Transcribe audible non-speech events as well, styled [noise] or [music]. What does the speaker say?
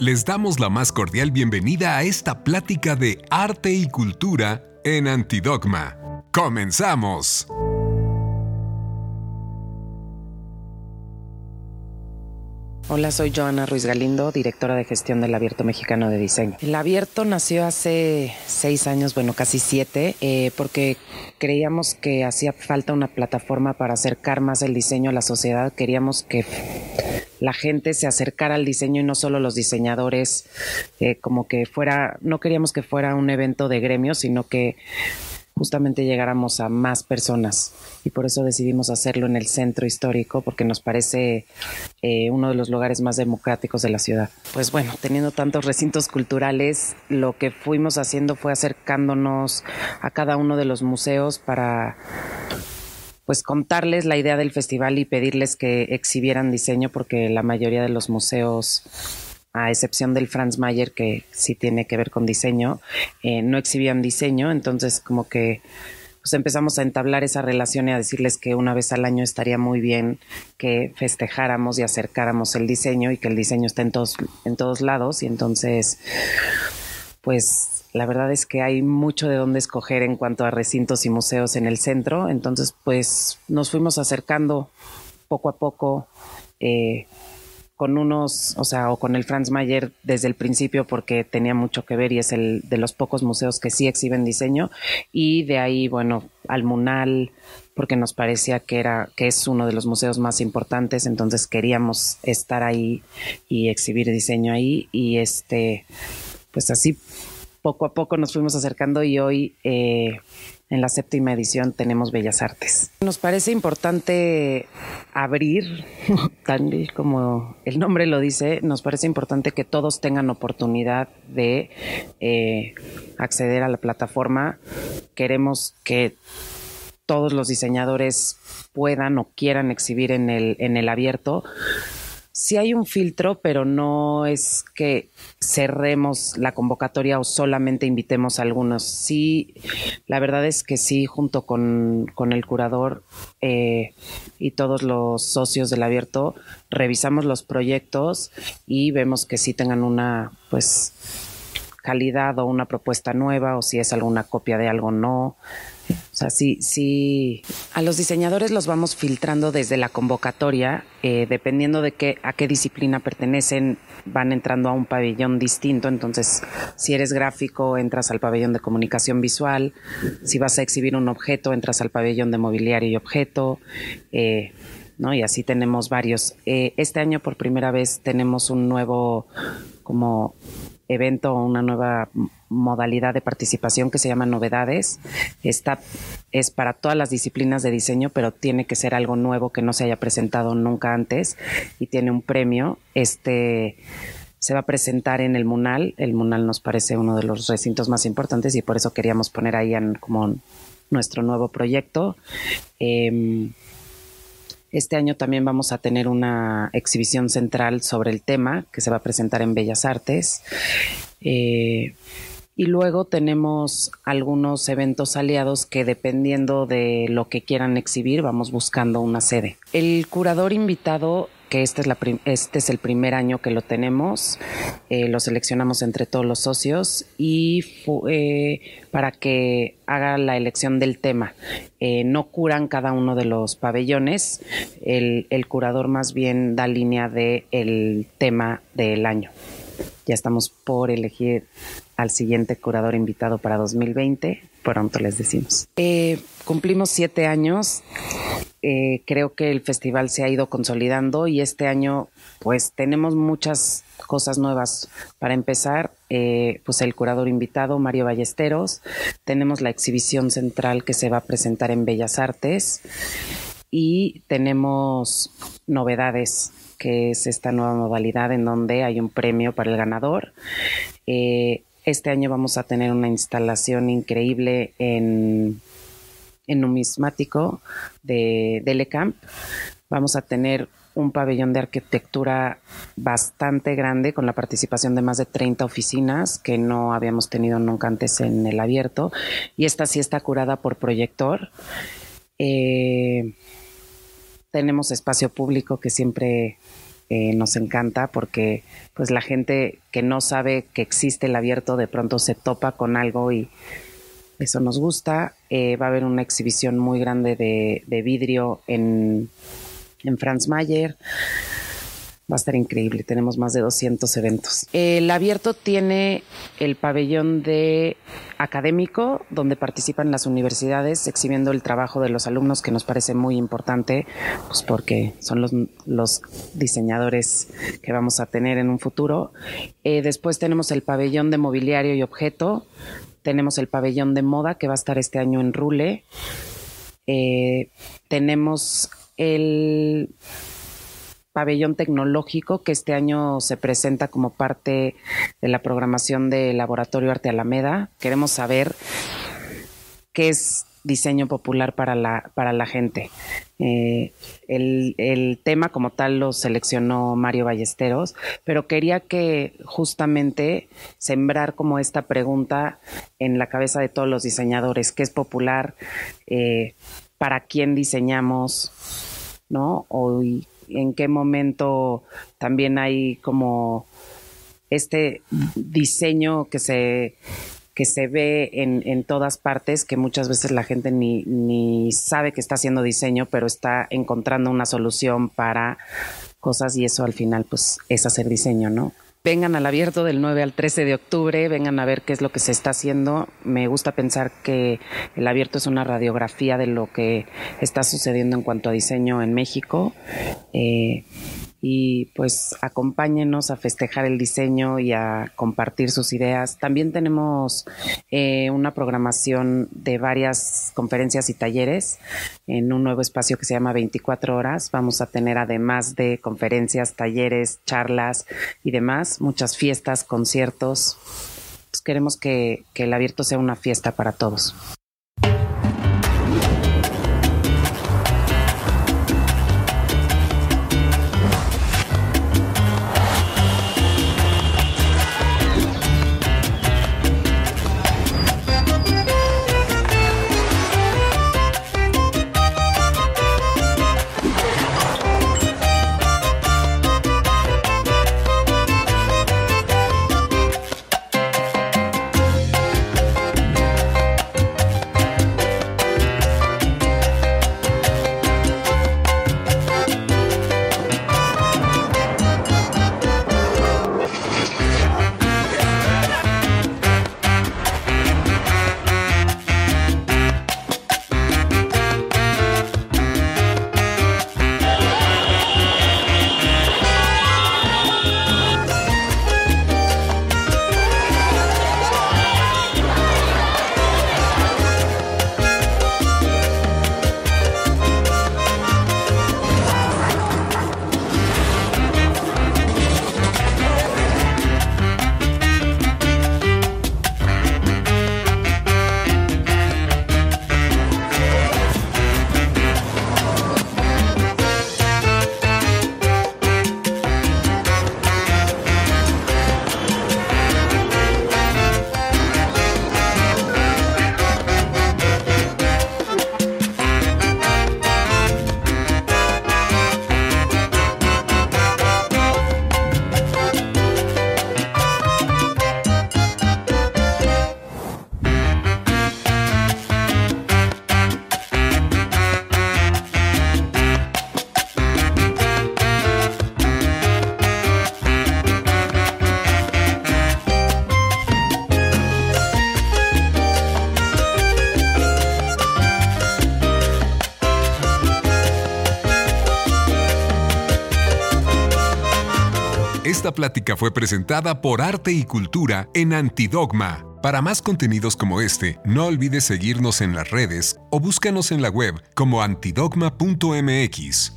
Les damos la más cordial bienvenida a esta plática de arte y cultura en Antidogma. ¡Comenzamos! Hola, soy Joana Ruiz Galindo, directora de gestión del Abierto Mexicano de Diseño. El Abierto nació hace seis años, bueno, casi siete, eh, porque creíamos que hacía falta una plataforma para acercar más el diseño a la sociedad. Queríamos que la gente se acercara al diseño y no solo los diseñadores, eh, como que fuera, no queríamos que fuera un evento de gremio, sino que justamente llegáramos a más personas y por eso decidimos hacerlo en el centro histórico porque nos parece eh, uno de los lugares más democráticos de la ciudad. Pues bueno, teniendo tantos recintos culturales, lo que fuimos haciendo fue acercándonos a cada uno de los museos para pues contarles la idea del festival y pedirles que exhibieran diseño porque la mayoría de los museos a excepción del Franz Mayer, que sí tiene que ver con diseño, eh, no exhibían diseño, entonces como que pues empezamos a entablar esa relación y a decirles que una vez al año estaría muy bien que festejáramos y acercáramos el diseño y que el diseño está en todos, en todos lados y entonces pues la verdad es que hay mucho de dónde escoger en cuanto a recintos y museos en el centro, entonces pues nos fuimos acercando poco a poco. Eh, con unos, o sea, o con el Franz Mayer desde el principio porque tenía mucho que ver y es el de los pocos museos que sí exhiben diseño. Y de ahí, bueno, al Munal porque nos parecía que era que es uno de los museos más importantes, entonces queríamos estar ahí y exhibir diseño ahí. Y este pues así poco a poco nos fuimos acercando y hoy eh, en la séptima edición tenemos Bellas Artes. Nos parece importante abrir, [laughs] tal como el nombre lo dice, nos parece importante que todos tengan oportunidad de eh, acceder a la plataforma. Queremos que todos los diseñadores puedan o quieran exhibir en el, en el abierto sí hay un filtro, pero no es que cerremos la convocatoria o solamente invitemos a algunos. Sí, la verdad es que sí, junto con, el curador eh, y todos los socios del abierto, revisamos los proyectos y vemos que sí tengan una, pues, calidad o una propuesta nueva o si es alguna copia de algo no. O sea, sí, sí, a los diseñadores los vamos filtrando desde la convocatoria, eh, dependiendo de qué, a qué disciplina pertenecen, van entrando a un pabellón distinto. Entonces, si eres gráfico, entras al pabellón de comunicación visual. Si vas a exhibir un objeto, entras al pabellón de mobiliario y objeto. Eh, ¿no? Y así tenemos varios. Eh, este año por primera vez tenemos un nuevo como evento o una nueva modalidad de participación que se llama Novedades. Esta es para todas las disciplinas de diseño, pero tiene que ser algo nuevo que no se haya presentado nunca antes y tiene un premio. Este se va a presentar en el Munal. El Munal nos parece uno de los recintos más importantes y por eso queríamos poner ahí como nuestro nuevo proyecto. Em, este año también vamos a tener una exhibición central sobre el tema que se va a presentar en Bellas Artes. Eh, y luego tenemos algunos eventos aliados que dependiendo de lo que quieran exhibir, vamos buscando una sede. El curador invitado que este es, la este es el primer año que lo tenemos, eh, lo seleccionamos entre todos los socios y eh, para que haga la elección del tema. Eh, no curan cada uno de los pabellones, el, curador más bien da línea del el tema del año. Ya estamos por elegir al siguiente curador invitado para 2020. Pronto les decimos. cumplimos siete años eh, creo que el festival se ha ido consolidando y este año pues tenemos muchas cosas nuevas. Para empezar, eh, pues el curador invitado, Mario Ballesteros, tenemos la exhibición central que se va a presentar en Bellas Artes y tenemos novedades que es esta nueva modalidad en donde hay un premio para el ganador. Eh, este año vamos a tener una instalación increíble en numismático de, de Lecamp. Vamos a tener un pabellón de arquitectura bastante grande con la participación de más de 30 oficinas que no habíamos tenido nunca antes en el abierto y esta sí está curada por proyector. Eh, tenemos espacio público que siempre eh, nos encanta porque pues la gente que no sabe que existe el abierto de pronto se topa con algo y eso nos gusta. Eh, va a haber una exhibición muy grande de, de vidrio en, en Franz Mayer. Va a estar increíble, tenemos más de 200 eventos. El abierto tiene el pabellón de académico, donde participan las universidades exhibiendo el trabajo de los alumnos, que nos parece muy importante, pues porque son los, los diseñadores que vamos a tener en un futuro. Eh, después tenemos el pabellón de mobiliario y objeto, tenemos el pabellón de moda, que va a estar este año en Rule. Eh, tenemos el pabellón tecnológico que este año se presenta como parte de la programación del Laboratorio Arte Alameda. Queremos saber qué es diseño popular para la, para la gente. Eh, el, el, tema como tal lo seleccionó Mario Ballesteros, pero quería que justamente sembrar como esta pregunta en la cabeza de todos los diseñadores, ¿qué es popular? Eh, ¿Para quién diseñamos? ¿No? O, en qué momento también hay como este diseño que se que se ve en, en, todas partes, que muchas veces la gente ni, ni sabe que está haciendo diseño, pero está encontrando una solución para cosas y eso al final pues es hacer diseño, ¿no? Vengan al abierto del 9 al 13 de octubre, vengan a ver qué es lo que se está haciendo. Me gusta pensar que el abierto es una radiografía de lo que está sucediendo en cuanto a diseño en México. Eh, y pues acompáñenos a festejar el diseño y a compartir sus ideas. También tenemos eh, una programación de varias conferencias y talleres en un nuevo espacio que se llama 24 horas. Vamos a tener además de conferencias, talleres, charlas y demás, muchas fiestas, conciertos. Pues queremos que, que el abierto sea una fiesta para todos. Esta plática fue presentada por Arte y Cultura en Antidogma. Para más contenidos como este, no olvides seguirnos en las redes o búscanos en la web como antidogma.mx.